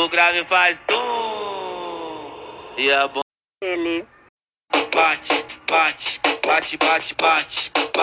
O grave faz tu E a bomba Ele. bate, bate, bate, bate, bate.